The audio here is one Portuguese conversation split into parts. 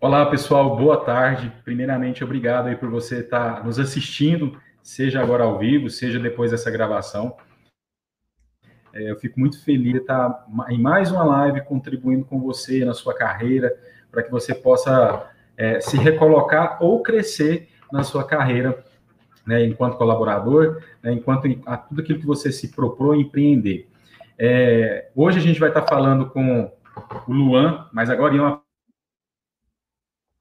Olá, pessoal, boa tarde. Primeiramente, obrigado aí por você estar nos assistindo, seja agora ao vivo, seja depois dessa gravação. É, eu fico muito feliz de estar em mais uma live contribuindo com você na sua carreira, para que você possa é, se recolocar ou crescer na sua carreira, né, enquanto colaborador, né, enquanto a tudo aquilo que você se propõe empreender. É, hoje a gente vai estar falando com o Luan, mas agora eu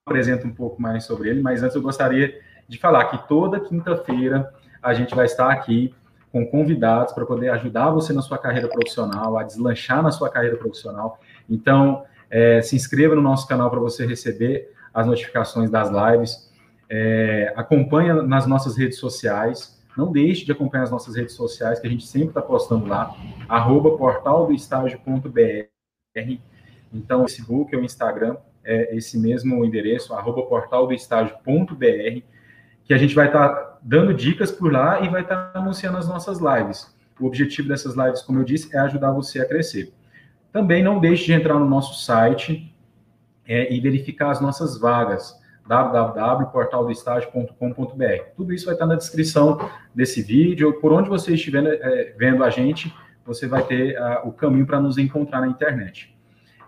apresento um pouco mais sobre ele, mas antes eu gostaria de falar que toda quinta-feira a gente vai estar aqui com convidados para poder ajudar você na sua carreira profissional, a deslanchar na sua carreira profissional. Então, é, se inscreva no nosso canal para você receber as notificações das lives. É, acompanha nas nossas redes sociais. Não deixe de acompanhar as nossas redes sociais, que a gente sempre está postando lá, arroba portaldoestágio.br. Então, o Facebook ou o Instagram é esse mesmo endereço, arroba portaldoestágio.br, que a gente vai estar tá dando dicas por lá e vai estar tá anunciando as nossas lives. O objetivo dessas lives, como eu disse, é ajudar você a crescer. Também não deixe de entrar no nosso site é, e verificar as nossas vagas www.portaldoestágio.com.br. Tudo isso vai estar na descrição desse vídeo, por onde você estiver é, vendo a gente, você vai ter uh, o caminho para nos encontrar na internet.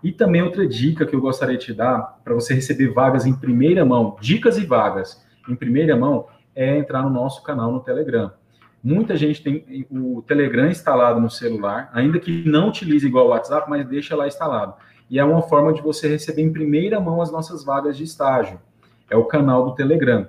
E também outra dica que eu gostaria de te dar para você receber vagas em primeira mão, dicas e vagas em primeira mão, é entrar no nosso canal no Telegram. Muita gente tem o Telegram instalado no celular, ainda que não utilize igual o WhatsApp, mas deixa lá instalado. E é uma forma de você receber em primeira mão as nossas vagas de estágio. É o canal do Telegram.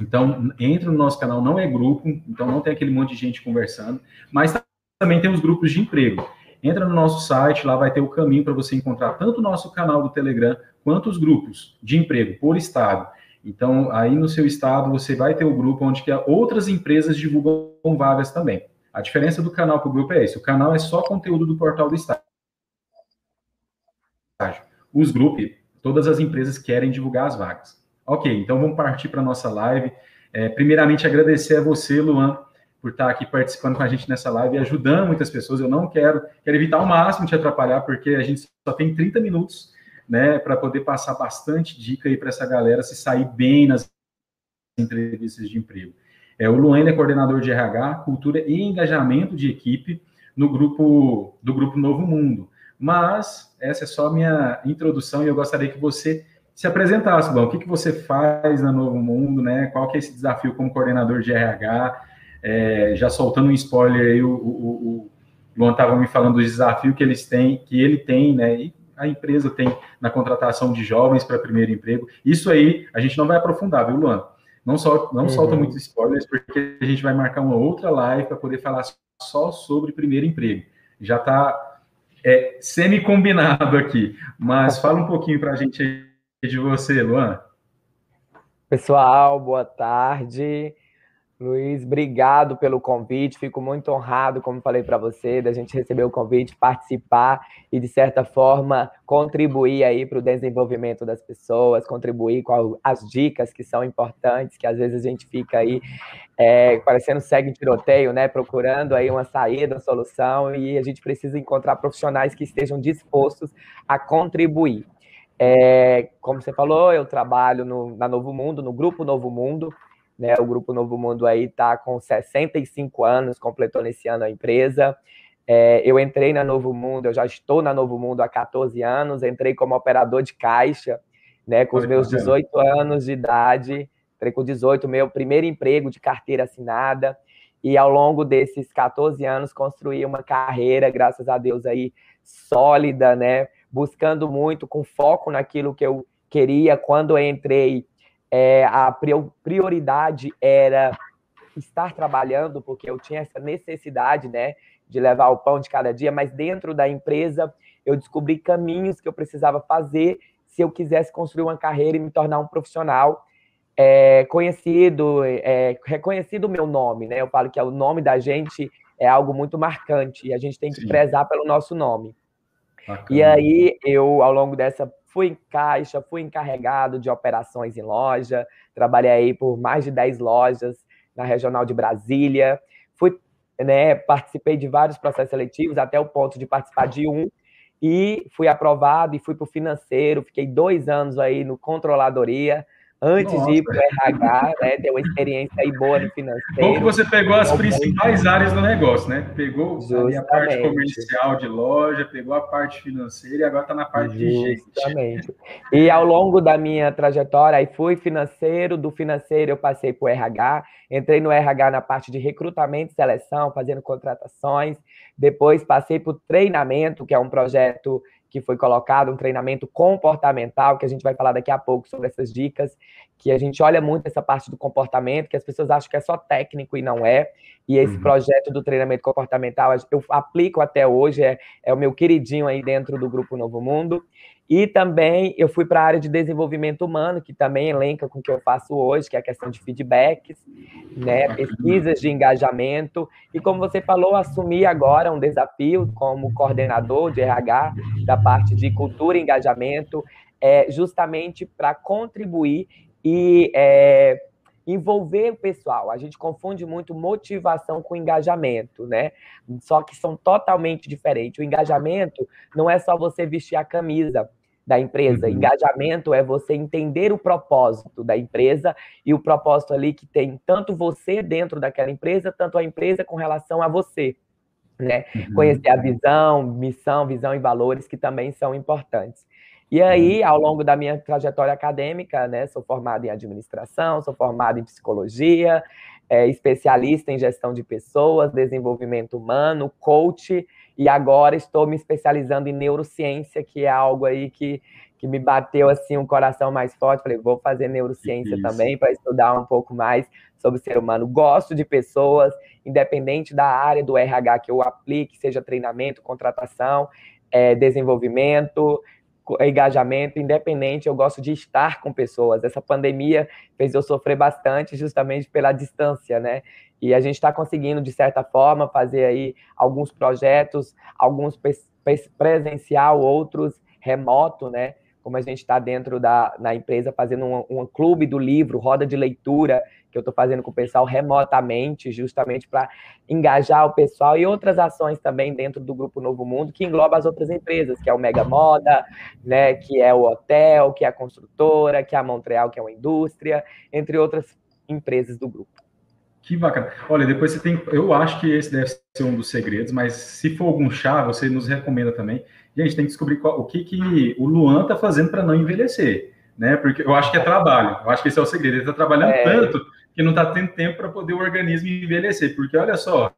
Então, entre no nosso canal, não é grupo, então não tem aquele monte de gente conversando, mas também tem os grupos de emprego. Entra no nosso site, lá vai ter o caminho para você encontrar tanto o nosso canal do Telegram quanto os grupos de emprego por estado. Então, aí no seu estado, você vai ter o grupo onde que outras empresas divulgam vagas também. A diferença do canal para o grupo é isso. O canal é só conteúdo do portal do estágio. Os grupos, todas as empresas querem divulgar as vagas. Ok, então vamos partir para a nossa live. É, primeiramente, agradecer a você, Luan, por estar aqui participando com a gente nessa live e ajudando muitas pessoas. Eu não quero, quero evitar ao máximo te atrapalhar, porque a gente só tem 30 minutos, né, para poder passar bastante dica aí para essa galera se sair bem nas entrevistas de emprego. É, o Luan é coordenador de RH, cultura e engajamento de equipe no grupo do grupo Novo Mundo. Mas essa é só minha introdução e eu gostaria que você se apresentasse, bom, o que, que você faz na Novo Mundo, né? Qual que é esse desafio como coordenador de RH? É, já soltando um spoiler aí, o, o, o Luan estava me falando do desafio que eles têm, que ele tem, né? E a empresa tem na contratação de jovens para primeiro emprego. Isso aí a gente não vai aprofundar, viu, Luan? Não, sol, não uhum. solta muitos spoilers, porque a gente vai marcar uma outra live para poder falar só sobre primeiro emprego. Já está é, semi-combinado aqui, mas fala um pouquinho para a gente de você, Luan. Pessoal, boa tarde. Luiz, obrigado pelo convite. Fico muito honrado, como falei para você, da gente receber o convite, participar e, de certa forma, contribuir aí para o desenvolvimento das pessoas, contribuir com as dicas que são importantes, que às vezes a gente fica aí é, parecendo segue tiroteio, né? Procurando aí uma saída, uma solução, e a gente precisa encontrar profissionais que estejam dispostos a contribuir. É, como você falou, eu trabalho no, na Novo Mundo, no Grupo Novo Mundo, né? O Grupo Novo Mundo aí está com 65 anos, completou nesse ano a empresa. É, eu entrei na Novo Mundo, eu já estou na Novo Mundo há 14 anos, entrei como operador de caixa, né? Com os meus 18 anos de idade, entrei com 18, meu primeiro emprego de carteira assinada. E ao longo desses 14 anos construí uma carreira, graças a Deus aí, sólida, né? Buscando muito, com foco naquilo que eu queria. Quando eu entrei, é, a prioridade era estar trabalhando, porque eu tinha essa necessidade, né, de levar o pão de cada dia, mas dentro da empresa eu descobri caminhos que eu precisava fazer se eu quisesse construir uma carreira e me tornar um profissional é, conhecido, é, reconhecido o meu nome, né? Eu falo que é o nome da gente é algo muito marcante e a gente tem que Sim. prezar pelo nosso nome. Bacana. E aí eu, ao longo dessa fui em caixa, fui encarregado de operações em loja, trabalhei por mais de 10 lojas na regional de Brasília, fui, né, participei de vários processos seletivos até o ponto de participar de um e fui aprovado e fui para o financeiro, fiquei dois anos aí no controladoria, antes Nossa. de ir para o RH, né, ter uma experiência aí boa no financeiro. Bom que você pegou as principais áreas do negócio, né? Pegou a parte comercial de loja, pegou a parte financeira e agora está na parte Justamente. de gente. E ao longo da minha trajetória, aí fui financeiro, do financeiro eu passei para o RH, entrei no RH na parte de recrutamento e seleção, fazendo contratações, depois passei para o treinamento, que é um projeto que foi colocado, um treinamento comportamental, que a gente vai falar daqui a pouco sobre essas dicas, que a gente olha muito essa parte do comportamento, que as pessoas acham que é só técnico e não é. E esse uhum. projeto do treinamento comportamental eu aplico até hoje, é, é o meu queridinho aí dentro do Grupo Novo Mundo. E também eu fui para a área de desenvolvimento humano, que também elenca com o que eu faço hoje, que é a questão de feedbacks, né, pesquisas de engajamento. E como você falou, assumi agora um desafio como coordenador de RH da parte de cultura e engajamento, é, justamente para contribuir e é, envolver o pessoal. A gente confunde muito motivação com engajamento, né? Só que são totalmente diferentes. O engajamento não é só você vestir a camisa da empresa. Uhum. Engajamento é você entender o propósito da empresa e o propósito ali que tem tanto você dentro daquela empresa, tanto a empresa com relação a você. Né? Uhum. Conhecer a visão, missão, visão e valores que também são importantes. E aí, uhum. ao longo da minha trajetória acadêmica, né, sou formado em administração, sou formado em psicologia, é, especialista em gestão de pessoas, desenvolvimento humano, coach, e agora estou me especializando em neurociência, que é algo aí que, que me bateu assim um coração mais forte. Falei, vou fazer neurociência Isso. também para estudar um pouco mais sobre o ser humano. Gosto de pessoas, independente da área do RH que eu aplique, seja treinamento, contratação, é, desenvolvimento, engajamento, independente, eu gosto de estar com pessoas. Essa pandemia fez eu sofrer bastante justamente pela distância, né? E a gente está conseguindo, de certa forma, fazer aí alguns projetos, alguns presencial, outros remoto, né? Como a gente está dentro da na empresa fazendo um, um clube do livro, roda de leitura, que eu estou fazendo com o pessoal remotamente, justamente para engajar o pessoal e outras ações também dentro do Grupo Novo Mundo, que engloba as outras empresas, que é o Mega Moda, né, que é o hotel, que é a construtora, que é a Montreal, que é uma indústria, entre outras empresas do grupo. Que bacana. Olha, depois você tem. Eu acho que esse deve ser um dos segredos, mas se for algum chá, você nos recomenda também. Gente, tem que descobrir qual, o que, que o Luan está fazendo para não envelhecer, né? Porque eu acho que é trabalho. Eu acho que esse é o segredo. Ele está trabalhando é... tanto que não está tendo tempo para poder o organismo envelhecer. Porque olha só,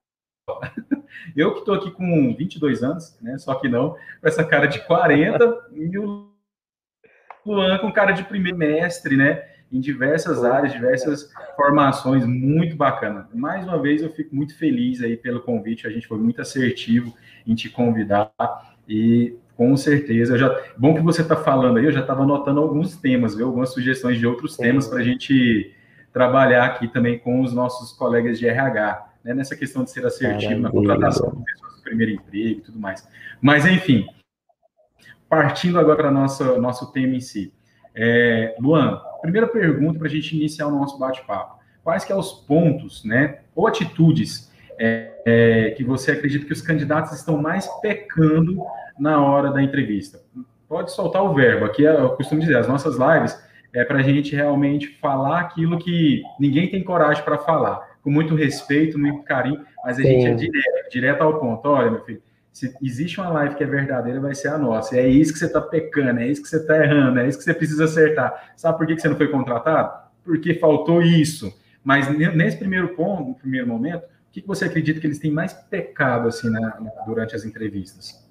eu que estou aqui com 22 anos, né? Só que não, com essa cara de 40 e o Luan com cara de primeiro mestre, né? Em diversas áreas, diversas formações, muito bacana. Mais uma vez, eu fico muito feliz aí pelo convite. A gente foi muito assertivo em te convidar e com certeza. Já, bom que você está falando aí, eu já estava anotando alguns temas, viu? algumas sugestões de outros temas para a gente trabalhar aqui também com os nossos colegas de RH, né, nessa questão de ser assertivo na contratação de pessoas do primeiro emprego e tudo mais. Mas, enfim, partindo agora para nosso nosso tema em si. É, Luan, primeira pergunta para a gente iniciar o nosso bate-papo. Quais que são é os pontos, né, ou atitudes é, é, que você acredita que os candidatos estão mais pecando na hora da entrevista? Pode soltar o verbo. Aqui eu costumo dizer, as nossas lives é para a gente realmente falar aquilo que ninguém tem coragem para falar, com muito respeito, muito carinho, mas a Sim. gente é direto, direto ao ponto. Olha, meu filho, se existe uma live que é verdadeira, vai ser a nossa. E é isso que você está pecando, é isso que você está errando, é isso que você precisa acertar. Sabe por que você não foi contratado? Porque faltou isso. Mas nesse primeiro ponto, no primeiro momento, o que você acredita que eles têm mais pecado assim né, durante as entrevistas?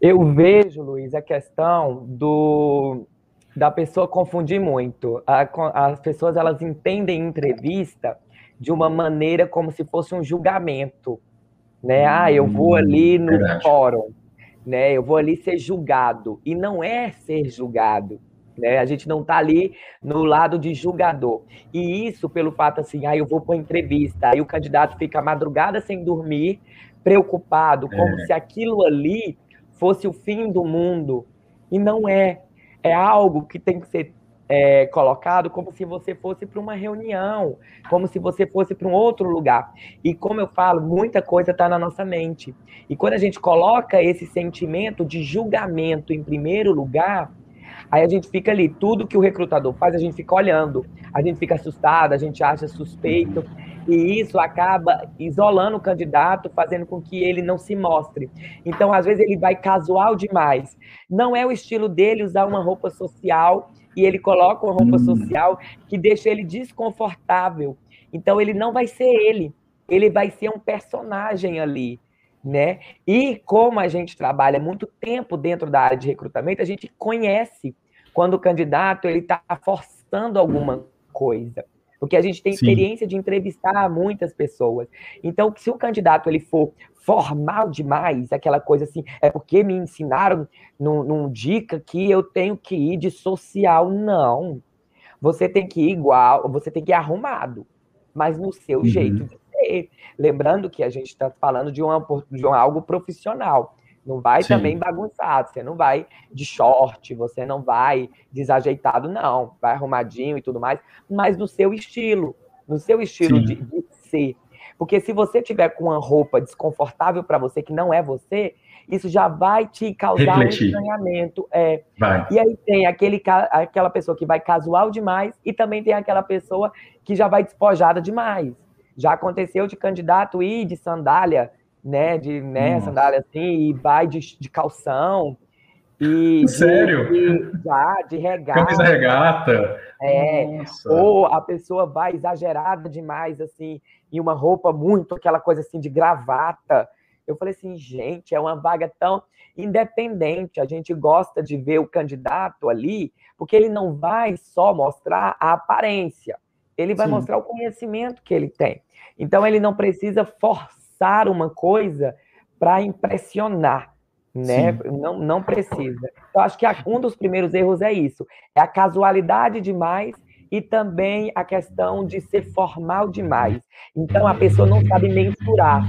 Eu vejo, Luiz, a questão do da pessoa confundir muito. as pessoas elas entendem entrevista de uma maneira como se fosse um julgamento, né? Ah, eu vou hum, ali no Verdade. fórum, né? Eu vou ali ser julgado e não é ser julgado, né? A gente não está ali no lado de julgador. E isso pelo fato assim, ah, eu vou para entrevista, aí o candidato fica a madrugada sem dormir, preocupado, como é. se aquilo ali fosse o fim do mundo e não é é algo que tem que ser é, colocado como se você fosse para uma reunião, como se você fosse para um outro lugar. E como eu falo, muita coisa está na nossa mente. E quando a gente coloca esse sentimento de julgamento em primeiro lugar, aí a gente fica ali, tudo que o recrutador faz, a gente fica olhando, a gente fica assustado, a gente acha suspeito. E isso acaba isolando o candidato, fazendo com que ele não se mostre. Então, às vezes, ele vai casual demais. Não é o estilo dele usar uma roupa social e ele coloca uma roupa hum. social que deixa ele desconfortável. Então, ele não vai ser ele. Ele vai ser um personagem ali. Né? E como a gente trabalha muito tempo dentro da área de recrutamento, a gente conhece quando o candidato ele está forçando alguma coisa porque a gente tem Sim. experiência de entrevistar muitas pessoas. Então, se o candidato ele for formal demais, aquela coisa assim, é porque me ensinaram num, num dica que eu tenho que ir de social, não. Você tem que ir igual, você tem que ir arrumado, mas no seu uhum. jeito de Lembrando que a gente está falando de, uma, de um, algo profissional. Não vai Sim. também bagunçado, você não vai de short, você não vai desajeitado, não. Vai arrumadinho e tudo mais, mas no seu estilo, no seu estilo de, de, ser. Porque se você tiver com uma roupa desconfortável para você, que não é você, isso já vai te causar Refletir. um estranhamento. É. Vai. E aí tem aquele, aquela pessoa que vai casual demais e também tem aquela pessoa que já vai despojada demais. Já aconteceu de candidato ir de sandália né, de né, sandália assim, e vai de, de calção. E Sério? De, já, de regata. Camisa regata. É. Nossa. Ou a pessoa vai exagerada demais, assim, em uma roupa muito, aquela coisa assim de gravata. Eu falei assim, gente, é uma vaga tão independente. A gente gosta de ver o candidato ali, porque ele não vai só mostrar a aparência, ele vai Sim. mostrar o conhecimento que ele tem. Então, ele não precisa forçar uma coisa para impressionar, né? Não, não precisa. Eu acho que um dos primeiros erros é isso, é a casualidade demais e também a questão de ser formal demais. Então a pessoa não sabe mensurar,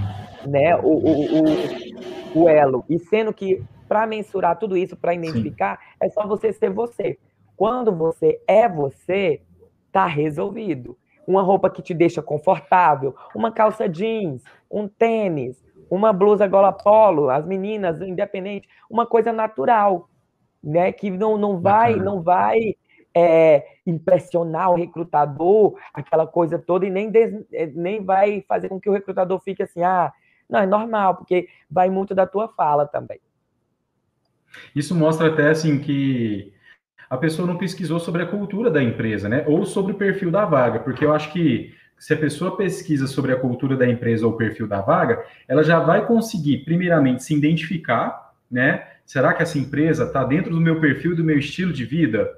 né? O, o, o, o elo. E sendo que para mensurar tudo isso, para identificar, Sim. é só você ser você. Quando você é você, tá resolvido uma roupa que te deixa confortável, uma calça jeans, um tênis, uma blusa gola polo, as meninas, independente, uma coisa natural, né? Que não, não vai, não vai é, impressionar o recrutador, aquela coisa toda, e nem, des, é, nem vai fazer com que o recrutador fique assim, ah, não, é normal, porque vai muito da tua fala também. Isso mostra até assim que a pessoa não pesquisou sobre a cultura da empresa, né? Ou sobre o perfil da vaga, porque eu acho que se a pessoa pesquisa sobre a cultura da empresa ou o perfil da vaga, ela já vai conseguir, primeiramente, se identificar, né? Será que essa empresa está dentro do meu perfil, do meu estilo de vida?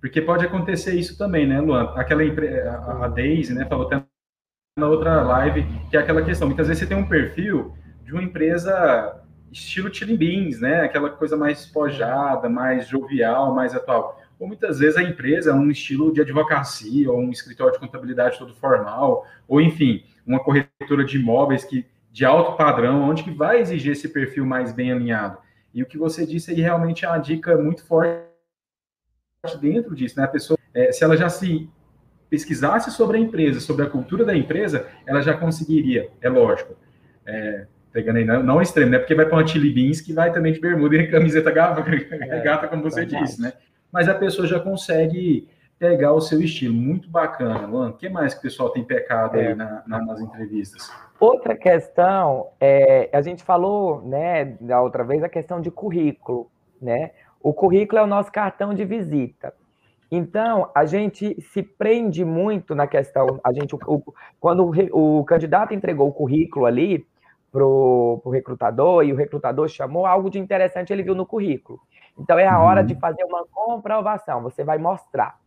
Porque pode acontecer isso também, né, Luan? Aquela empresa, a Daisy, né, falou até na outra live, que é aquela questão. Muitas vezes você tem um perfil de uma empresa estilo Beans, né? Aquela coisa mais espojada, mais jovial, mais atual. Ou muitas vezes a empresa é um estilo de advocacia, ou um escritório de contabilidade todo formal, ou enfim, uma corretora de imóveis que de alto padrão, onde que vai exigir esse perfil mais bem alinhado. E o que você disse aí realmente é uma dica muito forte dentro disso, né? A pessoa, é, se ela já se pesquisasse sobre a empresa, sobre a cultura da empresa, ela já conseguiria, é lógico. É, pegando aí, não, não o extremo, né? Porque vai para Beans que vai também de bermuda e camiseta regata, é, como você verdade. disse, né? Mas a pessoa já consegue pegar o seu estilo. Muito bacana, Luan. O que mais que o pessoal tem pecado aí é. na, na, nas entrevistas? Outra questão, é, a gente falou, né, da outra vez, a questão de currículo, né? O currículo é o nosso cartão de visita. Então, a gente se prende muito na questão, a gente, o, quando o, o candidato entregou o currículo ali, para o recrutador e o recrutador chamou algo de interessante, ele viu no currículo. Então é a hora de uhum. fazer uma comprovação, você vai mostrar.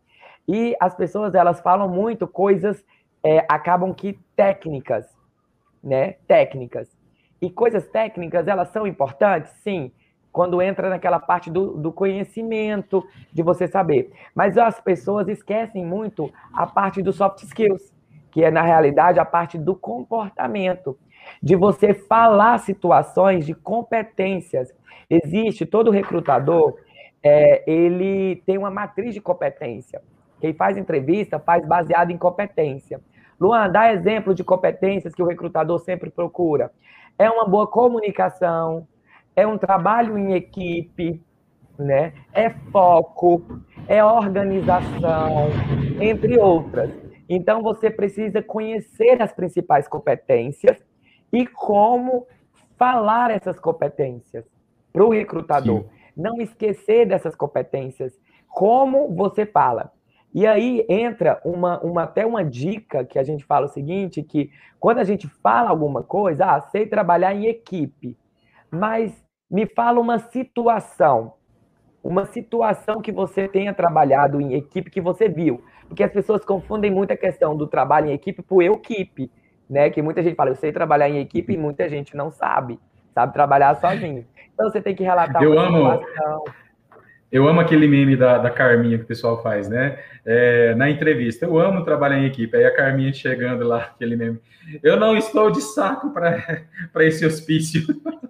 E as pessoas elas falam muito coisas, é, acabam que técnicas, né? Técnicas. E coisas técnicas, elas são importantes? Sim, quando entra naquela parte do, do conhecimento, de você saber. Mas as pessoas esquecem muito a parte dos soft skills, que é, na realidade, a parte do comportamento de você falar situações de competências. Existe, todo recrutador, é, ele tem uma matriz de competência. Quem faz entrevista faz baseado em competência. Luan, dá exemplo de competências que o recrutador sempre procura. É uma boa comunicação, é um trabalho em equipe, né? É foco, é organização, entre outras. Então você precisa conhecer as principais competências e como falar essas competências para o recrutador. Sim. Não esquecer dessas competências. Como você fala. E aí entra uma, uma, até uma dica que a gente fala o seguinte, que quando a gente fala alguma coisa, ah, sei trabalhar em equipe, mas me fala uma situação, uma situação que você tenha trabalhado em equipe que você viu. Porque as pessoas confundem muito a questão do trabalho em equipe por equipe, né? Que muita gente fala, eu sei trabalhar em equipe e muita gente não sabe, sabe trabalhar sozinho. Então você tem que relatar eu amo, situação. Eu amo aquele meme da, da Carminha que o pessoal faz, né? É, na entrevista, eu amo trabalhar em equipe. Aí a Carminha chegando lá, aquele meme. Eu não estou de saco para esse hospício.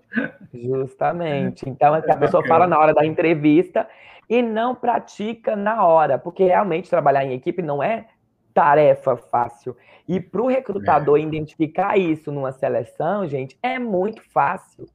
Justamente. Então, a pessoa fala na hora da entrevista e não pratica na hora, porque realmente trabalhar em equipe não é tarefa fácil. E para o recrutador é. identificar isso numa seleção, gente, é muito fácil.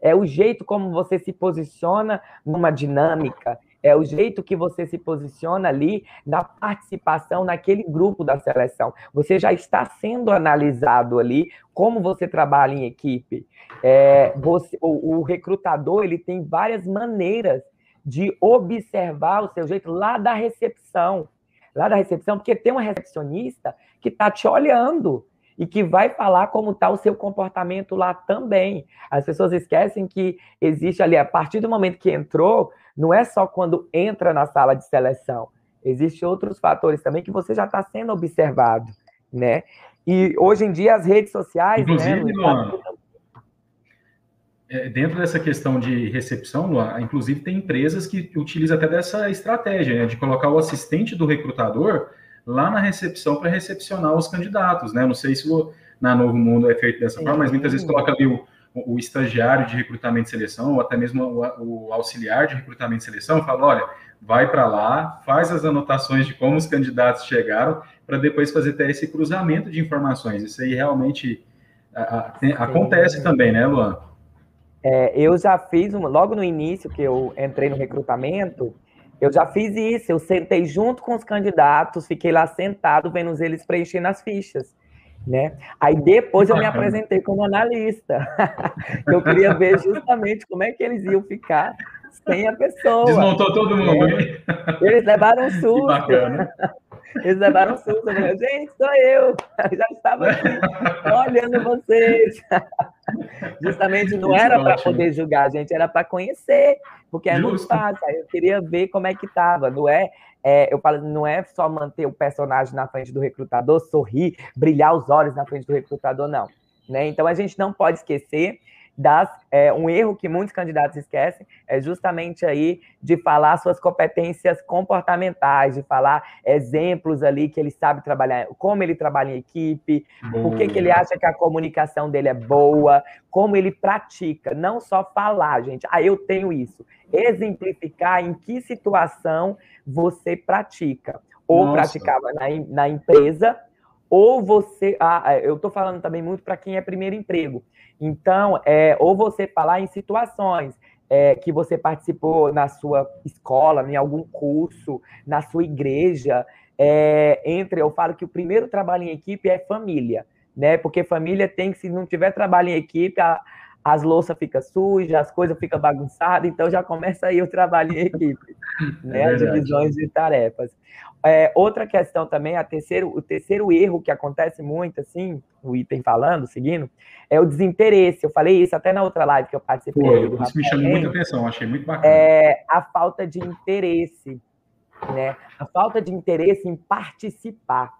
É o jeito como você se posiciona numa dinâmica, é o jeito que você se posiciona ali na participação naquele grupo da seleção. Você já está sendo analisado ali como você trabalha em equipe. É, você, o, o recrutador ele tem várias maneiras de observar o seu jeito lá da recepção. Lá da recepção, porque tem uma recepcionista que está te olhando e que vai falar como está o seu comportamento lá também. As pessoas esquecem que existe ali, a partir do momento que entrou, não é só quando entra na sala de seleção. Existem outros fatores também que você já está sendo observado, né? E hoje em dia as redes sociais, né, Inclusive, né, Luan, é, dentro dessa questão de recepção, Luan, inclusive tem empresas que utilizam até dessa estratégia, né, de colocar o assistente do recrutador lá na recepção para recepcionar os candidatos, né? Não sei se o, na Novo Mundo é feito dessa forma, mas muitas vezes coloca ali o, o, estagiário de recrutamento e seleção, ou até mesmo o, o auxiliar de recrutamento e seleção, fala, olha, vai para lá, faz as anotações de como os candidatos chegaram, para depois fazer até esse cruzamento de informações. Isso aí realmente a, a, tem, acontece também, né, Luan? É, eu já fiz, uma, logo no início que eu entrei no recrutamento, eu já fiz isso, eu sentei junto com os candidatos, fiquei lá sentado vendo eles preenchendo as fichas. Né? Aí depois eu me apresentei como analista. eu queria ver justamente como é que eles iam ficar sem a pessoa. Desmontou todo mundo, hein? Eles levaram um susto. Que bacana. Eles levaram um susto. Eu falei, gente, sou eu. Eu já estava aqui olhando vocês. Justamente não era para poder julgar, gente, era para conhecer, porque é Justo. muito fácil. Eu queria ver como é que estava, não é? É, eu falo, não é só manter o personagem na frente do recrutador, sorrir, brilhar os olhos na frente do recrutador, não. Né? Então a gente não pode esquecer das é, um erro que muitos candidatos esquecem é justamente aí de falar suas competências comportamentais, de falar exemplos ali que ele sabe trabalhar, como ele trabalha em equipe, por que, que ele acha que a comunicação dele é boa, como ele pratica, não só falar, gente, ah, eu tenho isso, exemplificar em que situação você pratica, ou Nossa. praticava na, na empresa, ou você, ah, eu estou falando também muito para quem é primeiro emprego, então, é, ou você falar em situações é, que você participou na sua escola, em algum curso, na sua igreja. É, entre, eu falo que o primeiro trabalho em equipe é família, né? Porque família tem que, se não tiver trabalho em equipe, a, as louças ficam sujas, as coisas ficam bagunçadas, então já começa aí o trabalho em equipe, né? É as divisões de tarefas. É, outra questão também, a terceiro, o terceiro erro que acontece muito, assim, o item falando, seguindo, é o desinteresse. Eu falei isso até na outra live que eu participei. Pô, isso me chamou muita atenção, achei muito bacana. É a falta de interesse, né? A falta de interesse em participar.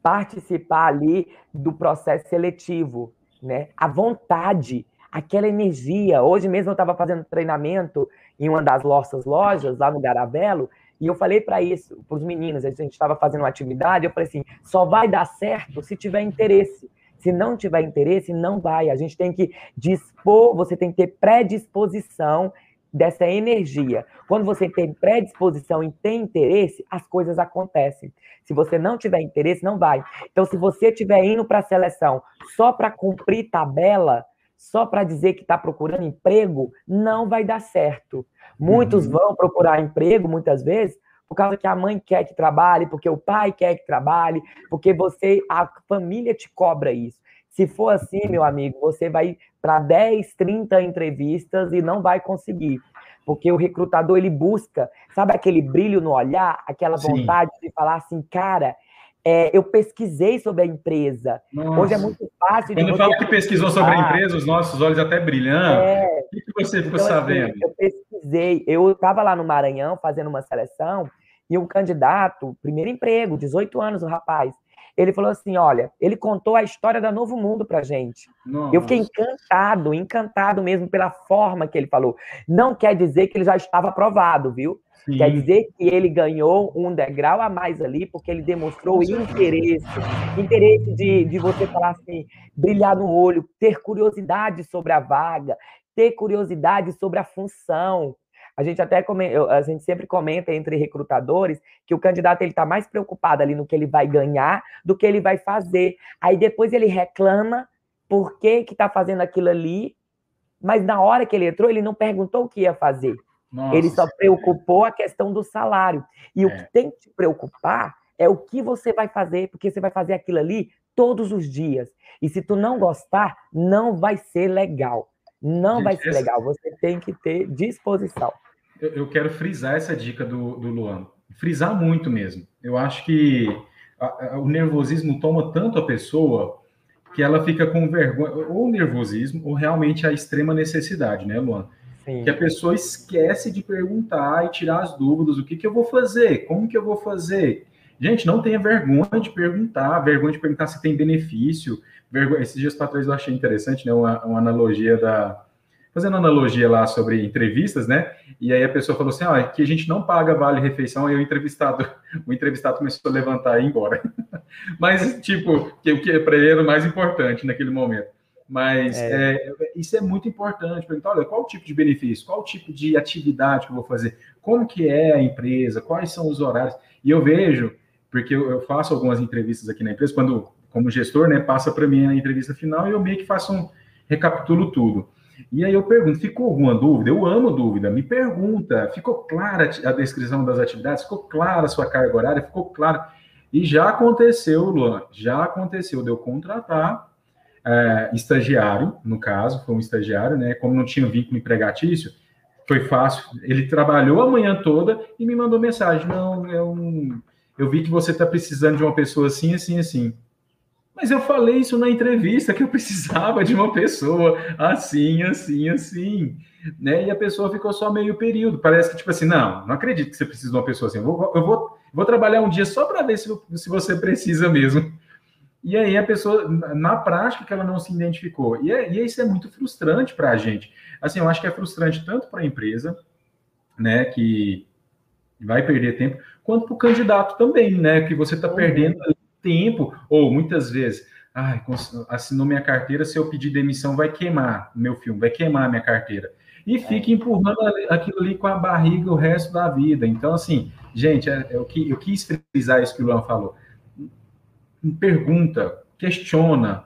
Participar ali do processo seletivo, né? A vontade, aquela energia. Hoje mesmo eu estava fazendo treinamento em uma das nossas lojas, lá no Garavelo, e eu falei para isso, para os meninos, a gente estava fazendo uma atividade, eu falei assim, só vai dar certo se tiver interesse. Se não tiver interesse, não vai. A gente tem que dispor, você tem que ter predisposição dessa energia. Quando você tem predisposição e tem interesse, as coisas acontecem. Se você não tiver interesse, não vai. Então, se você estiver indo para a seleção só para cumprir tabela, só para dizer que está procurando emprego, não vai dar certo. Muitos uhum. vão procurar emprego, muitas vezes, por causa que a mãe quer que trabalhe, porque o pai quer que trabalhe, porque você, a família te cobra isso. Se for assim, meu amigo, você vai para 10, 30 entrevistas e não vai conseguir. Porque o recrutador ele busca, sabe aquele brilho no olhar, aquela vontade Sim. de falar assim, cara, é, eu pesquisei sobre a empresa. Nossa. Hoje é muito fácil. Quando fala que pesquisou sobre a empresa, os nossos olhos até brilham. É. O que, que você ficou então, assim, sabendo? Assim, eu pesquisei. Eu estava lá no Maranhão fazendo uma seleção e um candidato, primeiro emprego, 18 anos o rapaz, ele falou assim: olha, ele contou a história da Novo Mundo pra gente. Nossa. Eu fiquei encantado, encantado mesmo pela forma que ele falou. Não quer dizer que ele já estava aprovado, viu? Sim. Quer dizer que ele ganhou um degrau a mais ali, porque ele demonstrou interesse. Interesse de, de você falar assim, brilhar no olho, ter curiosidade sobre a vaga, ter curiosidade sobre a função. A gente até a gente sempre comenta entre recrutadores que o candidato ele está mais preocupado ali no que ele vai ganhar do que ele vai fazer. Aí depois ele reclama por que que está fazendo aquilo ali, mas na hora que ele entrou ele não perguntou o que ia fazer. Nossa, ele só preocupou a questão do salário. E é. o que tem que te preocupar é o que você vai fazer, porque você vai fazer aquilo ali todos os dias. E se tu não gostar, não vai ser legal. Não Gente, vai ser essa... legal. Você tem que ter disposição eu, eu quero frisar essa dica do, do Luan. Frisar muito mesmo. Eu acho que a, a, o nervosismo toma tanto a pessoa que ela fica com vergonha, ou nervosismo, ou realmente a extrema necessidade, né, Luan? Sim. Que a pessoa esquece de perguntar e tirar as dúvidas: o que, que eu vou fazer? Como que eu vou fazer? Gente, não tenha vergonha de perguntar, vergonha de perguntar se tem benefício. Vergonha... Esses dias para trás eu achei interessante, né? Uma, uma analogia da, fazendo analogia lá sobre entrevistas, né? E aí a pessoa falou assim: ah, que a gente não paga vale refeição, e o entrevistado, o entrevistado começou a levantar e ir embora. Mas, tipo, que, o que para ele era o mais importante naquele momento. Mas é. É, isso é muito importante. Perguntar, olha, qual o tipo de benefício, qual o tipo de atividade que eu vou fazer, como que é a empresa, quais são os horários. E eu vejo, porque eu, eu faço algumas entrevistas aqui na empresa, quando, como gestor, né, passa para mim a entrevista final e eu meio que faço um, recapitulo tudo. E aí eu pergunto, ficou alguma dúvida? Eu amo dúvida. Me pergunta, ficou clara a descrição das atividades? Ficou clara a sua carga horária? Ficou clara? E já aconteceu, Luan, já aconteceu de eu contratar é, estagiário, no caso, foi um estagiário, né? Como não tinha vínculo empregatício, foi fácil. Ele trabalhou a manhã toda e me mandou mensagem: Não, eu, eu vi que você está precisando de uma pessoa assim, assim, assim. Mas eu falei isso na entrevista que eu precisava de uma pessoa assim, assim, assim, né? E a pessoa ficou só meio período. Parece que tipo assim, não, não acredito que você precisa de uma pessoa assim. Eu vou, eu vou, vou trabalhar um dia só para ver se, se você precisa mesmo. E aí a pessoa, na prática, que ela não se identificou. E, é, e isso é muito frustrante para a gente. Assim, eu acho que é frustrante tanto para a empresa, né, que vai perder tempo, quanto para o candidato também, né, que você está uhum. perdendo tempo, ou muitas vezes, ai, assinou minha carteira, se eu pedir demissão vai queimar meu filme, vai queimar minha carteira. E fica é. empurrando aquilo ali com a barriga o resto da vida. Então, assim, gente, é, é, eu, eu quis frisar isso que o Luan falou. Pergunta, questiona.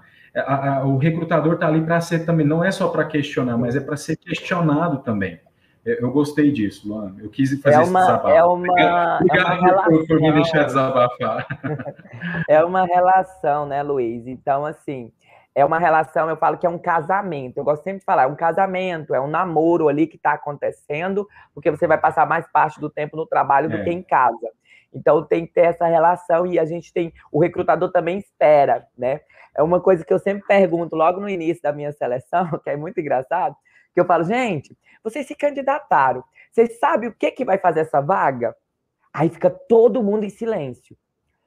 O recrutador está ali para ser também, não é só para questionar, mas é para ser questionado também. Eu gostei disso, Luan. Eu quis fazer é uma, esse desabafo. É uma, Obrigado, é uma relação, por me deixar desabafar. É uma relação, né, Luiz? Então, assim, é uma relação, eu falo que é um casamento. Eu gosto sempre de falar, é um casamento, é um namoro ali que está acontecendo, porque você vai passar mais parte do tempo no trabalho é. do que em casa. Então tem que ter essa relação e a gente tem, o recrutador também espera, né? É uma coisa que eu sempre pergunto logo no início da minha seleção, que é muito engraçado, que eu falo, gente, vocês se candidataram. Vocês sabem o que, que vai fazer essa vaga? Aí fica todo mundo em silêncio.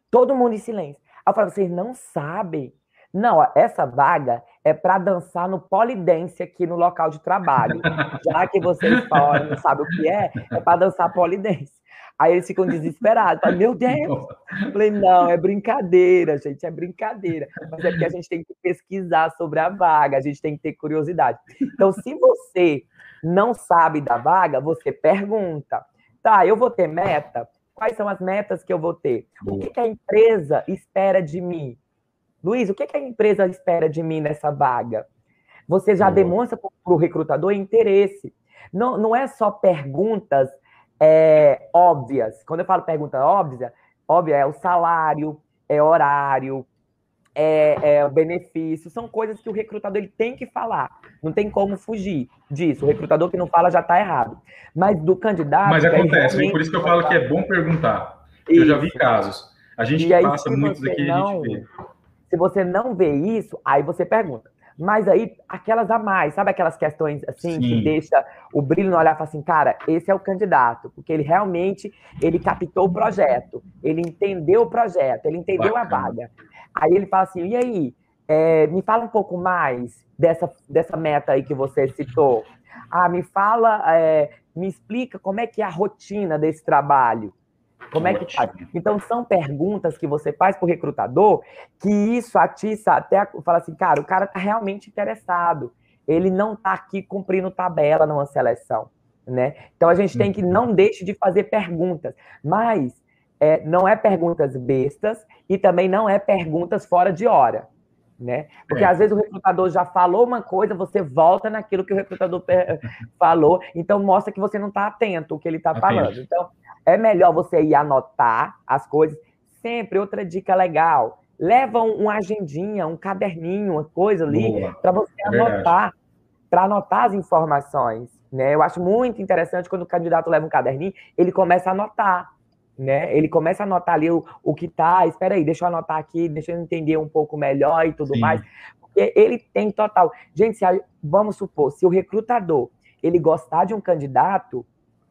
Todo mundo em silêncio. Aí eu falo, vocês não sabem. Não, essa vaga é para dançar no polidense aqui no local de trabalho. Já que vocês falam, não sabem o que é, é para dançar polidense. Aí eles ficam desesperados. Falam, Meu Deus! Eu falei, não, é brincadeira, gente, é brincadeira. Mas é porque a gente tem que pesquisar sobre a vaga, a gente tem que ter curiosidade. Então, se você não sabe da vaga, você pergunta. Tá, eu vou ter meta? Quais são as metas que eu vou ter? O que, que a empresa espera de mim? Luiz, o que, que a empresa espera de mim nessa vaga? Você já demonstra para o recrutador interesse. Não, não é só perguntas é, óbvias. Quando eu falo pergunta óbvia, óbvia é o salário, é horário, é, é benefício, são coisas que o recrutador ele tem que falar. Não tem como fugir disso. O recrutador que não fala já está errado. Mas do candidato. Mas acontece, é por isso que eu falo que é bom perguntar. Eu já vi casos. A gente aí, passa muitos aqui não, a gente vê. Se você não vê isso, aí você pergunta. Mas aí, aquelas a mais, sabe aquelas questões assim, Sim. que deixa o brilho no olhar e fala assim, cara, esse é o candidato, porque ele realmente ele captou o projeto, ele entendeu o projeto, ele entendeu Bacana. a vaga. Aí ele fala assim, e aí, é, me fala um pouco mais dessa, dessa meta aí que você citou. Ah, me fala, é, me explica como é que é a rotina desse trabalho. Como é que faz? Então, são perguntas que você faz para o recrutador que isso atiça até, fala assim, cara, o cara está realmente interessado. Ele não está aqui cumprindo tabela numa seleção, né? Então, a gente tem que, não deixe de fazer perguntas, mas é, não é perguntas bestas e também não é perguntas fora de hora. Né? Porque é. às vezes o recrutador já falou uma coisa, você volta naquilo que o recrutador falou, então mostra que você não está atento ao que ele está falando. Então, é melhor você ir anotar as coisas. Sempre outra dica legal. Leva uma agendinha, um caderninho, uma coisa ali, para você é anotar, para anotar as informações. Né? Eu acho muito interessante quando o candidato leva um caderninho, ele começa a anotar. Né? Ele começa a anotar ali o, o que tá. Espera aí, deixa eu anotar aqui, deixa eu entender um pouco melhor e tudo Sim. mais. Porque ele tem total. Gente, a, vamos supor, se o recrutador ele gostar de um candidato,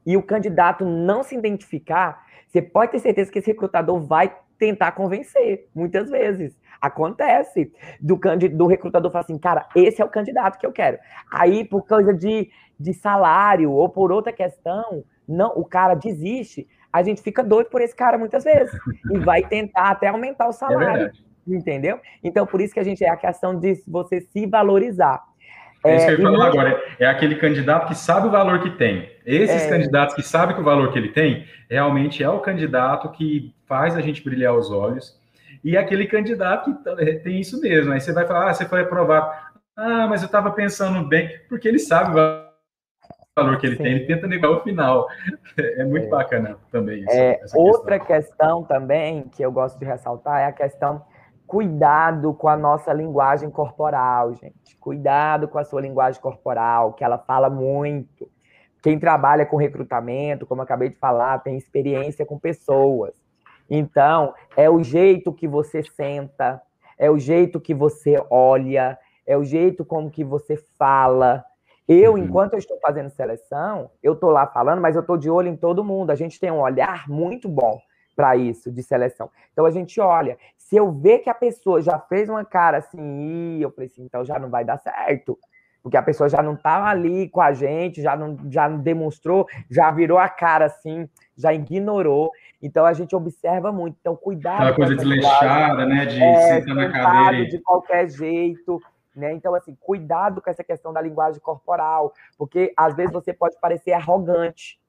e o candidato não se identificar, você pode ter certeza que esse recrutador vai tentar convencer, muitas vezes. Acontece do, do recrutador falar assim, cara, esse é o candidato que eu quero. Aí, por causa de, de salário ou por outra questão, não, o cara desiste. A gente fica doido por esse cara muitas vezes e vai tentar até aumentar o é salário. É entendeu? Então, por isso que a gente é a questão de você se valorizar. É isso que eu ia falar agora. É aquele candidato que sabe o valor que tem. Esses é... candidatos que sabem que o valor que ele tem, realmente é o candidato que faz a gente brilhar os olhos. E é aquele candidato que tem isso mesmo. Aí você vai falar, ah, você foi aprovado. Ah, mas eu estava pensando bem, porque ele sabe o valor que ele Sim. tem, ele tenta negar o final. É muito é. bacana também. Essa, é, essa outra questão. questão também que eu gosto de ressaltar é a questão cuidado com a nossa linguagem corporal, gente. Cuidado com a sua linguagem corporal, que ela fala muito. Quem trabalha com recrutamento, como eu acabei de falar, tem experiência com pessoas. Então, é o jeito que você senta, é o jeito que você olha, é o jeito como que você fala. Eu, uhum. enquanto eu estou fazendo seleção, eu estou lá falando, mas eu estou de olho em todo mundo. A gente tem um olhar muito bom para isso de seleção. Então a gente olha, se eu ver que a pessoa já fez uma cara assim, eu falei assim, então já não vai dar certo. Porque a pessoa já não estava tá ali com a gente, já não, já não demonstrou, já virou a cara assim, já ignorou. Então a gente observa muito. Então, cuidado. Aquela coisa desleixada, né? De é, sentar na cadeira. De qualquer jeito. Né? Então, assim, cuidado com essa questão da linguagem corporal, porque às vezes você pode parecer arrogante.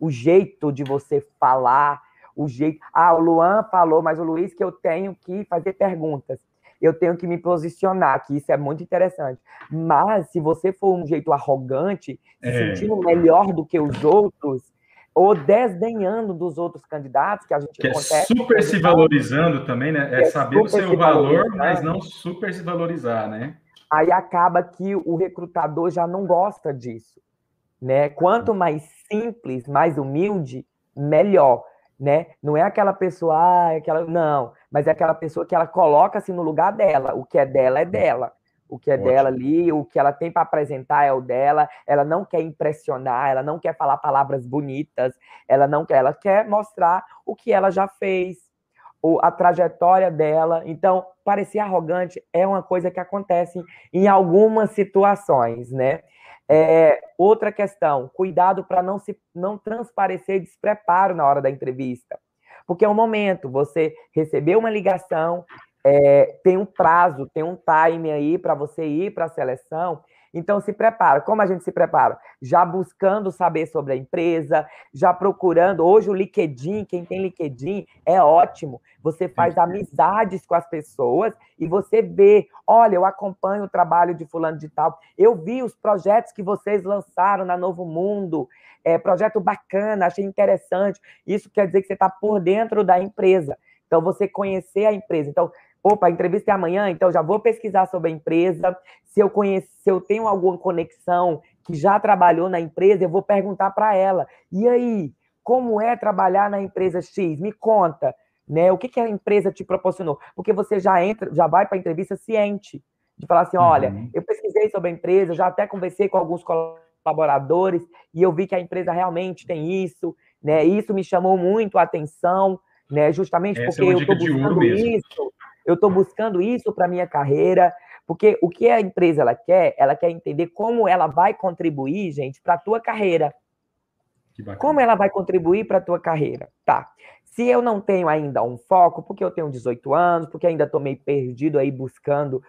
O jeito de você falar, o jeito. Ah, o Luan falou, mas o Luiz que eu tenho que fazer perguntas. Eu tenho que me posicionar, que isso é muito interessante. Mas se você for um jeito arrogante, se é. sentindo melhor do que os outros, ou desdenhando dos outros candidatos, que a gente que é super se valorizando também, né? É, é saber o seu valor, mas não super se valorizar, né? Aí acaba que o recrutador já não gosta disso, né? Quanto mais simples, mais humilde, melhor né? Não é aquela pessoa, ah, aquela. Não, mas é aquela pessoa que ela coloca-se no lugar dela. O que é dela é dela. O que é Ótimo. dela ali, o que ela tem para apresentar é o dela. Ela não quer impressionar, ela não quer falar palavras bonitas, ela não quer, ela quer mostrar o que ela já fez, a trajetória dela. Então, parecer arrogante é uma coisa que acontece em algumas situações, né? É, outra questão, cuidado para não se não transparecer despreparo na hora da entrevista. Porque é um momento, você recebeu uma ligação, é, tem um prazo, tem um time aí para você ir para a seleção. Então, se prepara. Como a gente se prepara? Já buscando saber sobre a empresa, já procurando. Hoje, o LinkedIn, quem tem LinkedIn, é ótimo. Você faz amizades com as pessoas e você vê: olha, eu acompanho o trabalho de Fulano de Tal, eu vi os projetos que vocês lançaram na Novo Mundo. É, projeto bacana, achei interessante. Isso quer dizer que você está por dentro da empresa. Então, você conhecer a empresa. Então, opa, a entrevista é amanhã, então já vou pesquisar sobre a empresa. Se eu conheço, se eu tenho alguma conexão que já trabalhou na empresa, eu vou perguntar para ela. E aí, como é trabalhar na empresa X? Me conta, né? O que, que a empresa te proporcionou? Porque você já entra, já vai para a entrevista ciente de falar assim, olha, uhum. eu pesquisei sobre a empresa, já até conversei com alguns colaboradores e eu vi que a empresa realmente tem isso, né? Isso me chamou muito a atenção, né? Justamente Essa porque é eu estou buscando isso eu estou buscando isso para minha carreira, porque o que a empresa ela quer, ela quer entender como ela vai contribuir, gente, para a tua carreira. Como ela vai contribuir para a tua carreira? Tá. Se eu não tenho ainda um foco, porque eu tenho 18 anos, porque ainda estou meio perdido aí buscando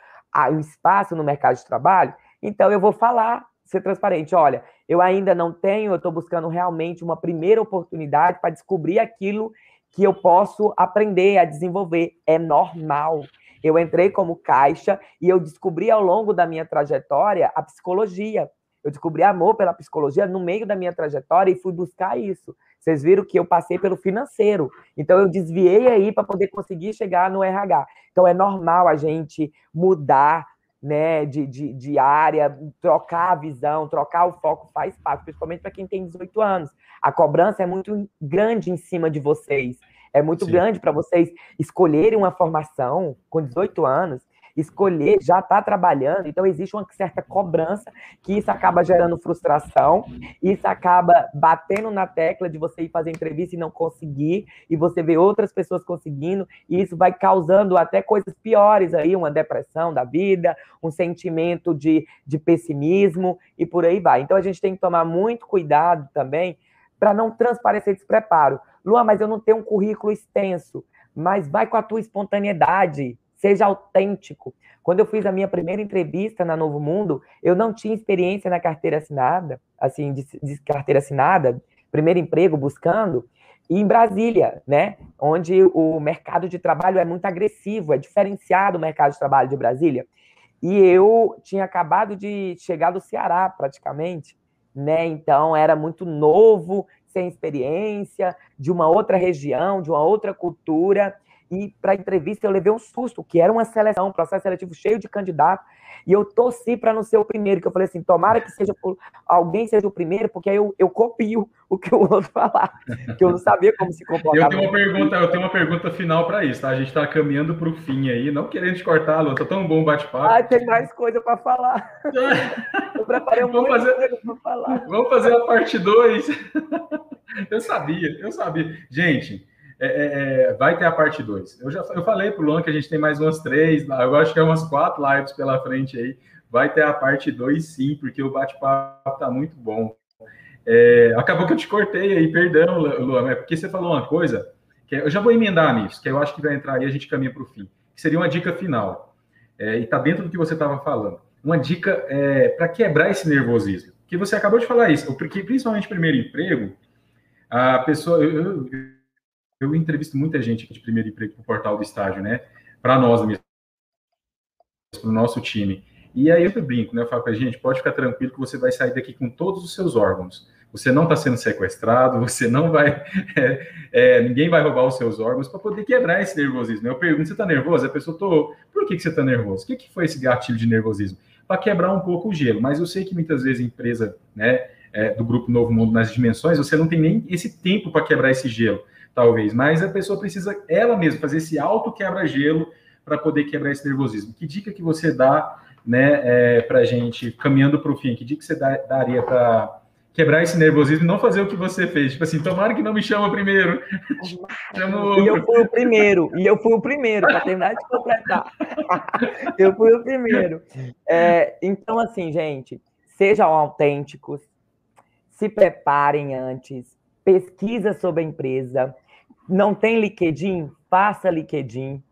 um espaço no mercado de trabalho, então eu vou falar, ser transparente. Olha, eu ainda não tenho, eu estou buscando realmente uma primeira oportunidade para descobrir aquilo que eu posso aprender a desenvolver. É normal. Eu entrei como caixa e eu descobri ao longo da minha trajetória a psicologia. Eu descobri amor pela psicologia no meio da minha trajetória e fui buscar isso. Vocês viram que eu passei pelo financeiro. Então, eu desviei aí para poder conseguir chegar no RH. Então, é normal a gente mudar né, de, de, de área, trocar a visão, trocar o foco faz parte, principalmente para quem tem 18 anos. A cobrança é muito grande em cima de vocês. É muito Sim. grande para vocês escolherem uma formação com 18 anos escolher, já está trabalhando, então existe uma certa cobrança, que isso acaba gerando frustração, isso acaba batendo na tecla de você ir fazer entrevista e não conseguir, e você vê outras pessoas conseguindo, e isso vai causando até coisas piores aí, uma depressão da vida, um sentimento de, de pessimismo, e por aí vai. Então a gente tem que tomar muito cuidado também para não transparecer despreparo. Luan, mas eu não tenho um currículo extenso, mas vai com a tua espontaneidade, seja autêntico. Quando eu fiz a minha primeira entrevista na Novo Mundo, eu não tinha experiência na carteira assinada, assim, de, de carteira assinada, primeiro emprego buscando, e em Brasília, né, onde o mercado de trabalho é muito agressivo, é diferenciado o mercado de trabalho de Brasília. E eu tinha acabado de chegar do Ceará, praticamente, né, então era muito novo, sem experiência, de uma outra região, de uma outra cultura, e para a entrevista eu levei um susto, que era uma seleção, um processo seletivo cheio de candidatos, e eu torci para não ser o primeiro, que eu falei assim, tomara que seja alguém seja o primeiro, porque aí eu, eu copio o que o outro falar, que eu não sabia como se comportar. Eu tenho uma pergunta, eu tenho uma pergunta final para isso, tá? A gente está caminhando para o fim aí, não querendo te cortar, Lu, tá tão bom bate-papo. Ah, tem mais coisa para falar. eu preparei um vamos fazer, para falar. Vamos fazer a parte 2. eu sabia, eu sabia. Gente, é, é, é, vai ter a parte 2. Eu já eu falei para o Luan que a gente tem mais umas três, eu acho que é umas quatro lives pela frente aí. Vai ter a parte 2 sim, porque o bate-papo está muito bom. É, acabou que eu te cortei aí, perdão, Luan, é porque você falou uma coisa que eu já vou emendar nisso, que eu acho que vai entrar aí a gente caminha para o fim, que seria uma dica final. É, e está dentro do que você estava falando. Uma dica é, para quebrar esse nervosismo. Que você acabou de falar isso, porque principalmente primeiro emprego, a pessoa. Eu, eu, eu entrevisto muita gente de primeiro emprego para o portal do estágio, né? Para nós mesmo, para o nosso time. E aí eu brinco, né? Eu falo para a gente, pode ficar tranquilo que você vai sair daqui com todos os seus órgãos. Você não está sendo sequestrado, você não vai. É, é, ninguém vai roubar os seus órgãos para poder quebrar esse nervosismo. Eu pergunto, você está nervoso? A pessoa, tô. Por que, que você está nervoso? O que, que foi esse gatilho de nervosismo? Para quebrar um pouco o gelo. Mas eu sei que muitas vezes a empresa, né, é, do Grupo Novo Mundo nas dimensões, você não tem nem esse tempo para quebrar esse gelo talvez, mas a pessoa precisa ela mesma fazer esse auto quebra-gelo para poder quebrar esse nervosismo. Que dica que você dá, né, é, para gente caminhando para o fim? Que dica que você dá, daria para quebrar esse nervosismo e não fazer o que você fez? Tipo assim, tomara que não me chama primeiro. Chama e eu fui o primeiro, e eu fui o primeiro, para terminar de completar. eu fui o primeiro. É, então, assim, gente, sejam autênticos, se preparem antes, pesquisa sobre a empresa, não tem LinkedIn? Faça LinkedIn.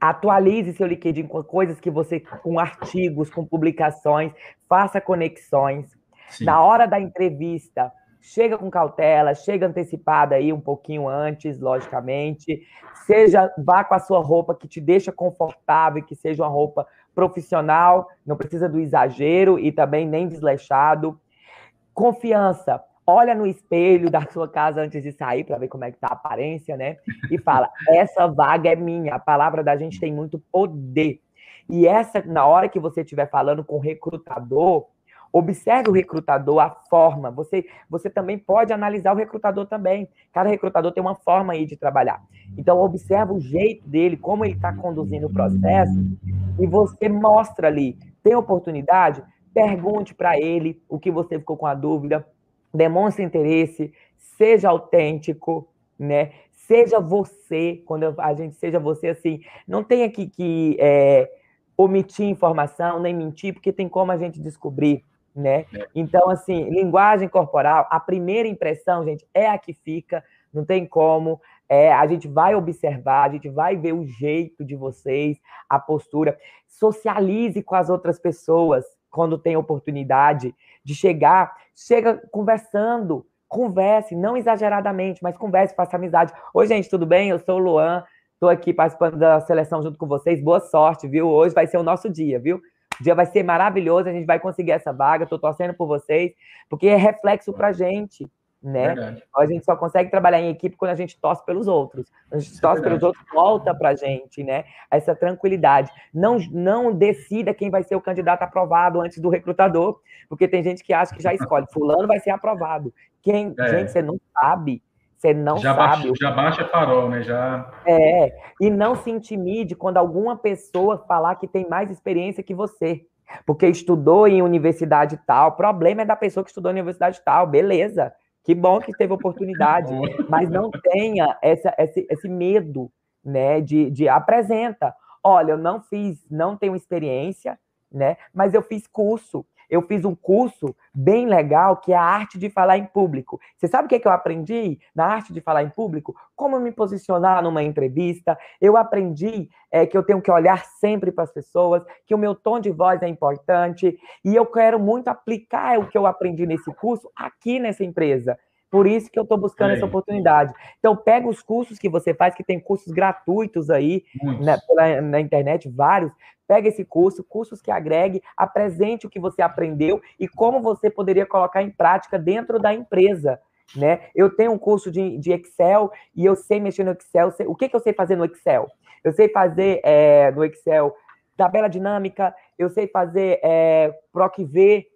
Atualize seu LinkedIn com coisas que você, com artigos, com publicações, faça conexões. Sim. Na hora da entrevista, chega com cautela, chega antecipada aí um pouquinho antes, logicamente. Seja, vá com a sua roupa que te deixa confortável, que seja uma roupa profissional, não precisa do exagero e também nem desleixado. Confiança. Olha no espelho da sua casa antes de sair para ver como é que tá a aparência, né? E fala: "Essa vaga é minha". A palavra da gente tem muito poder. E essa na hora que você estiver falando com o recrutador, Observe o recrutador, a forma. Você, você também pode analisar o recrutador também. Cada recrutador tem uma forma aí de trabalhar. Então, observe o jeito dele, como ele está conduzindo o processo, e você mostra ali. Tem oportunidade? Pergunte para ele o que você ficou com a dúvida. Demonstre interesse, seja autêntico, né? Seja você, quando a gente seja você assim, não tenha que, que é, omitir informação, nem mentir, porque tem como a gente descobrir né? É. Então, assim, linguagem corporal, a primeira impressão, gente, é a que fica, não tem como. É, a gente vai observar, a gente vai ver o jeito de vocês, a postura. Socialize com as outras pessoas quando tem oportunidade de chegar. Chega conversando, converse, não exageradamente, mas converse, faça amizade. Oi, gente, tudo bem? Eu sou o Luan, estou aqui participando da seleção junto com vocês. Boa sorte, viu? Hoje vai ser o nosso dia, viu? O dia vai ser maravilhoso, a gente vai conseguir essa vaga, estou torcendo por vocês, porque é reflexo para a gente, né? Verdade. A gente só consegue trabalhar em equipe quando a gente torce pelos outros. A gente torce pelos outros, volta para a gente, né? Essa tranquilidade. Não, não decida quem vai ser o candidato aprovado antes do recrutador, porque tem gente que acha que já escolhe, fulano vai ser aprovado. Quem, é. gente, você não sabe. Você não já sabe. Baixa, já baixa farol, né? Já... É, e não se intimide quando alguma pessoa falar que tem mais experiência que você. Porque estudou em universidade tal. O problema é da pessoa que estudou em universidade tal. Beleza. Que bom que teve oportunidade. mas não tenha essa, esse, esse medo, né? De, de apresenta. Olha, eu não fiz, não tenho experiência, né? Mas eu fiz curso eu fiz um curso bem legal que é a arte de falar em público. Você sabe o que, é que eu aprendi na arte de falar em público? Como me posicionar numa entrevista. Eu aprendi é, que eu tenho que olhar sempre para as pessoas, que o meu tom de voz é importante, e eu quero muito aplicar o que eu aprendi nesse curso aqui nessa empresa. Por isso que eu estou buscando é. essa oportunidade. Então, pega os cursos que você faz, que tem cursos gratuitos aí né, pela, na internet, vários. Pega esse curso, cursos que agregue, apresente o que você aprendeu e como você poderia colocar em prática dentro da empresa. Né? Eu tenho um curso de, de Excel e eu sei mexer no Excel. Sei, o que, que eu sei fazer no Excel? Eu sei fazer é, no Excel tabela dinâmica, eu sei fazer é, PROC-V,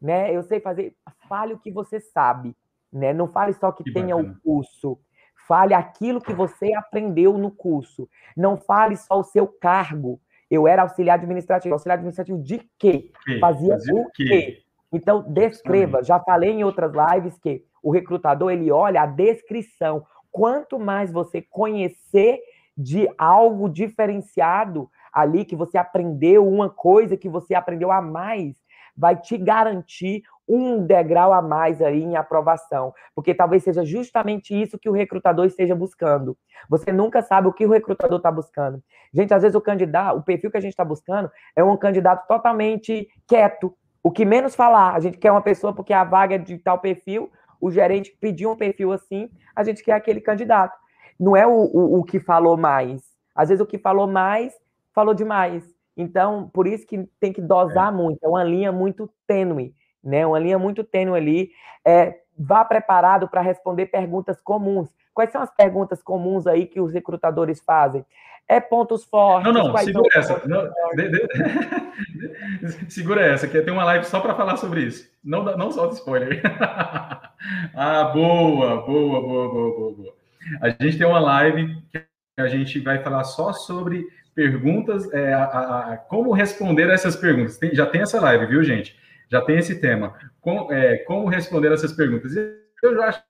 né? Eu sei fazer. Fale o que você sabe, né? Não fale só que, que tenha o curso. Fale aquilo que você aprendeu no curso. Não fale só o seu cargo. Eu era auxiliar administrativo. Auxiliar administrativo de quê? Que? Fazia, Fazia, o quê? quê? Então, descreva. Já falei em outras lives que o recrutador ele olha a descrição. Quanto mais você conhecer de algo diferenciado ali, que você aprendeu uma coisa que você aprendeu a mais, vai te garantir um degrau a mais aí em aprovação, porque talvez seja justamente isso que o recrutador esteja buscando. Você nunca sabe o que o recrutador está buscando. Gente, às vezes o candidato, o perfil que a gente está buscando é um candidato totalmente quieto, o que menos falar. A gente quer uma pessoa porque a vaga é de tal perfil, o gerente pediu um perfil assim, a gente quer aquele candidato. Não é o, o, o que falou mais. Às vezes o que falou mais, falou demais. Então, por isso que tem que dosar é. muito, é uma linha muito tênue né? Uma linha muito tênue ali. É, vá preparado para responder perguntas comuns. Quais são as perguntas comuns aí que os recrutadores fazem? É pontos fortes? Não, não, segura essa. Não, de, de, segura essa, que tem uma live só para falar sobre isso. Não, não solta spoiler. ah, boa, boa, boa, boa, boa, A gente tem uma live que a gente vai falar só sobre perguntas, é, a, a, como responder essas perguntas. Tem, já tem essa live, viu, gente? Já tem esse tema. Com, é, como responder essas perguntas? Eu já acho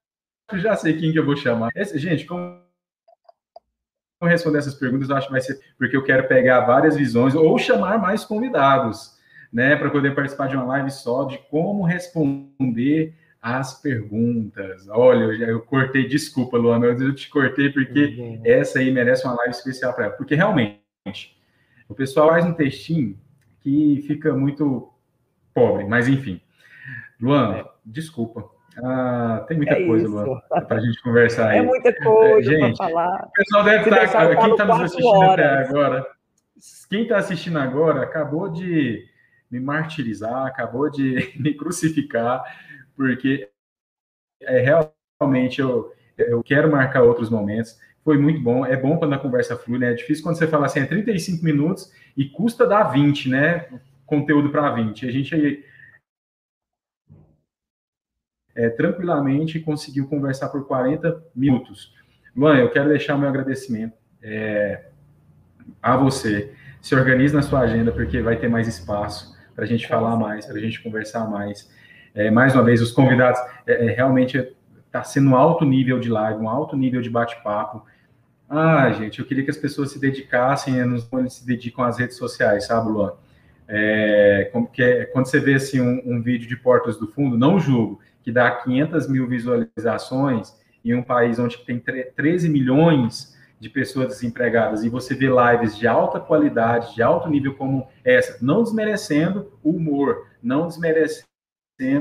que já sei quem que eu vou chamar. Esse, gente, como responder essas perguntas, eu acho que vai ser porque eu quero pegar várias visões ou chamar mais convidados, né, para poder participar de uma live só de como responder as perguntas. Olha, eu, já, eu cortei, desculpa, Luana, eu te cortei porque uhum. essa aí merece uma live especial para ela, porque realmente O pessoal faz um textinho que fica muito pobre, mas enfim. Luan, é. desculpa. Ah, tem muita é coisa, Luan, para a gente conversar é aí. É muita coisa para falar. O pessoal deve Se estar. Tá, quem está nos assistindo horas. até agora, quem está assistindo agora acabou de me martirizar, acabou de me crucificar, porque é, realmente eu, eu quero marcar outros momentos. Foi muito bom, é bom quando a conversa flui, né? É difícil quando você fala assim, é 35 minutos e custa dar 20, né? Conteúdo para 20. A gente aí é, tranquilamente conseguiu conversar por 40 minutos. Luan, eu quero deixar meu agradecimento é, a você. Se organize na sua agenda, porque vai ter mais espaço para a gente falar mais, para a gente conversar mais. É, mais uma vez, os convidados, é, é realmente está sendo um alto nível de live, um alto nível de bate-papo. Ah, gente, eu queria que as pessoas se dedicassem, eles se dedicam às redes sociais, sabe, Luan? É, é, quando você vê assim, um, um, vídeo de Portas do Fundo, não julgo, que dá 500 mil visualizações em um país onde tem 13 milhões de pessoas desempregadas e você vê lives de alta qualidade, de alto nível como essa, não desmerecendo o humor, não desmerecendo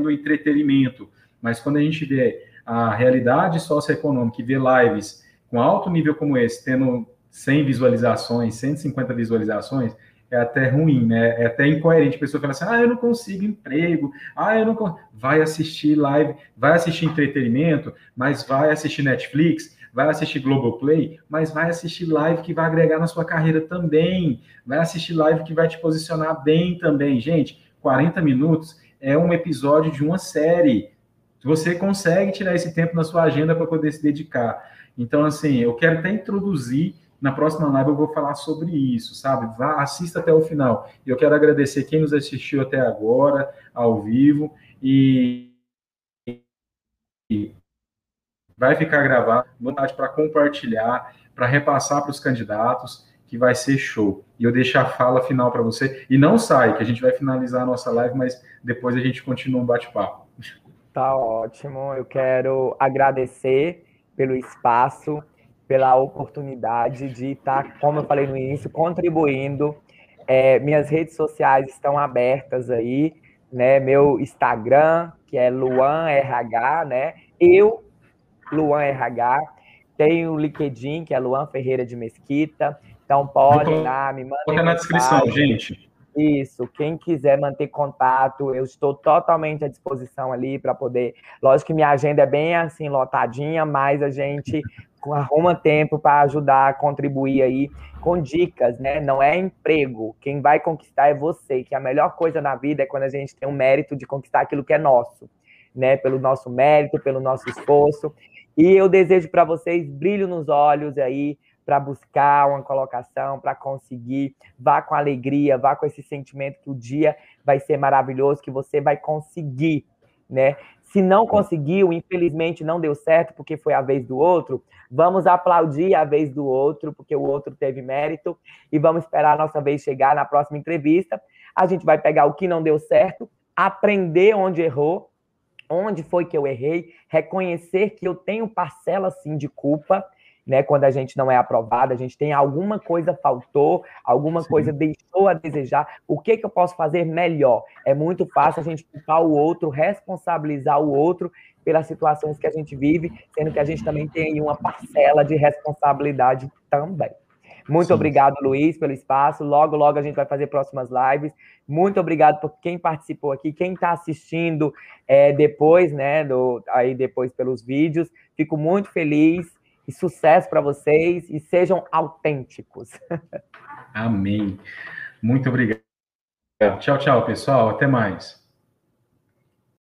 o entretenimento, mas quando a gente vê a realidade socioeconômica e vê lives com alto nível como esse, tendo 100 visualizações, 150 visualizações, é até ruim, né? É até incoerente. A pessoa fala assim: ah, eu não consigo emprego, ah, eu não consigo. Vai assistir live, vai assistir entretenimento, mas vai assistir Netflix, vai assistir Globoplay, mas vai assistir live que vai agregar na sua carreira também, vai assistir live que vai te posicionar bem também. Gente, 40 minutos é um episódio de uma série. Você consegue tirar esse tempo na sua agenda para poder se dedicar. Então, assim, eu quero até introduzir na próxima live eu vou falar sobre isso, sabe? Vá, assista até o final. Eu quero agradecer quem nos assistiu até agora, ao vivo, e, vai ficar gravado, vontade para compartilhar, para repassar para os candidatos, que vai ser show. E eu deixo a fala final para você. E não sai, que a gente vai finalizar a nossa live, mas depois a gente continua um bate-papo. Tá ótimo. Eu quero agradecer pelo espaço pela oportunidade de estar, como eu falei no início, contribuindo. É, minhas redes sociais estão abertas aí, né? Meu Instagram, que é LuanRH, né? Eu, LuanRH. Tenho o LinkedIn, que é Luan Ferreira de Mesquita. Então, pode lá, me manda. Coloca na descrição, gente. Isso, quem quiser manter contato, eu estou totalmente à disposição ali para poder. Lógico que minha agenda é bem assim lotadinha, mas a gente arruma tempo para ajudar, contribuir aí com dicas, né? Não é emprego. Quem vai conquistar é você, que a melhor coisa na vida é quando a gente tem o mérito de conquistar aquilo que é nosso, né? Pelo nosso mérito, pelo nosso esforço. E eu desejo para vocês brilho nos olhos aí para buscar uma colocação, para conseguir. Vá com alegria, vá com esse sentimento que o dia vai ser maravilhoso, que você vai conseguir, né? Se não conseguiu, infelizmente não deu certo porque foi a vez do outro, vamos aplaudir a vez do outro, porque o outro teve mérito, e vamos esperar a nossa vez chegar na próxima entrevista. A gente vai pegar o que não deu certo, aprender onde errou, onde foi que eu errei, reconhecer que eu tenho parcela sim de culpa né? Quando a gente não é aprovado, a gente tem alguma coisa faltou, alguma Sim. coisa deixou a desejar. O que, que eu posso fazer melhor? É muito fácil a gente culpar o outro, responsabilizar o outro pelas situações que a gente vive, sendo que a gente também tem uma parcela de responsabilidade também. Muito Sim. obrigado, Luiz, pelo espaço. Logo, logo a gente vai fazer próximas lives. Muito obrigado por quem participou aqui, quem está assistindo é, depois, né? Do, aí depois pelos vídeos. Fico muito feliz e sucesso para vocês e sejam autênticos. Amém. Muito obrigado. Tchau, tchau, pessoal. Até mais.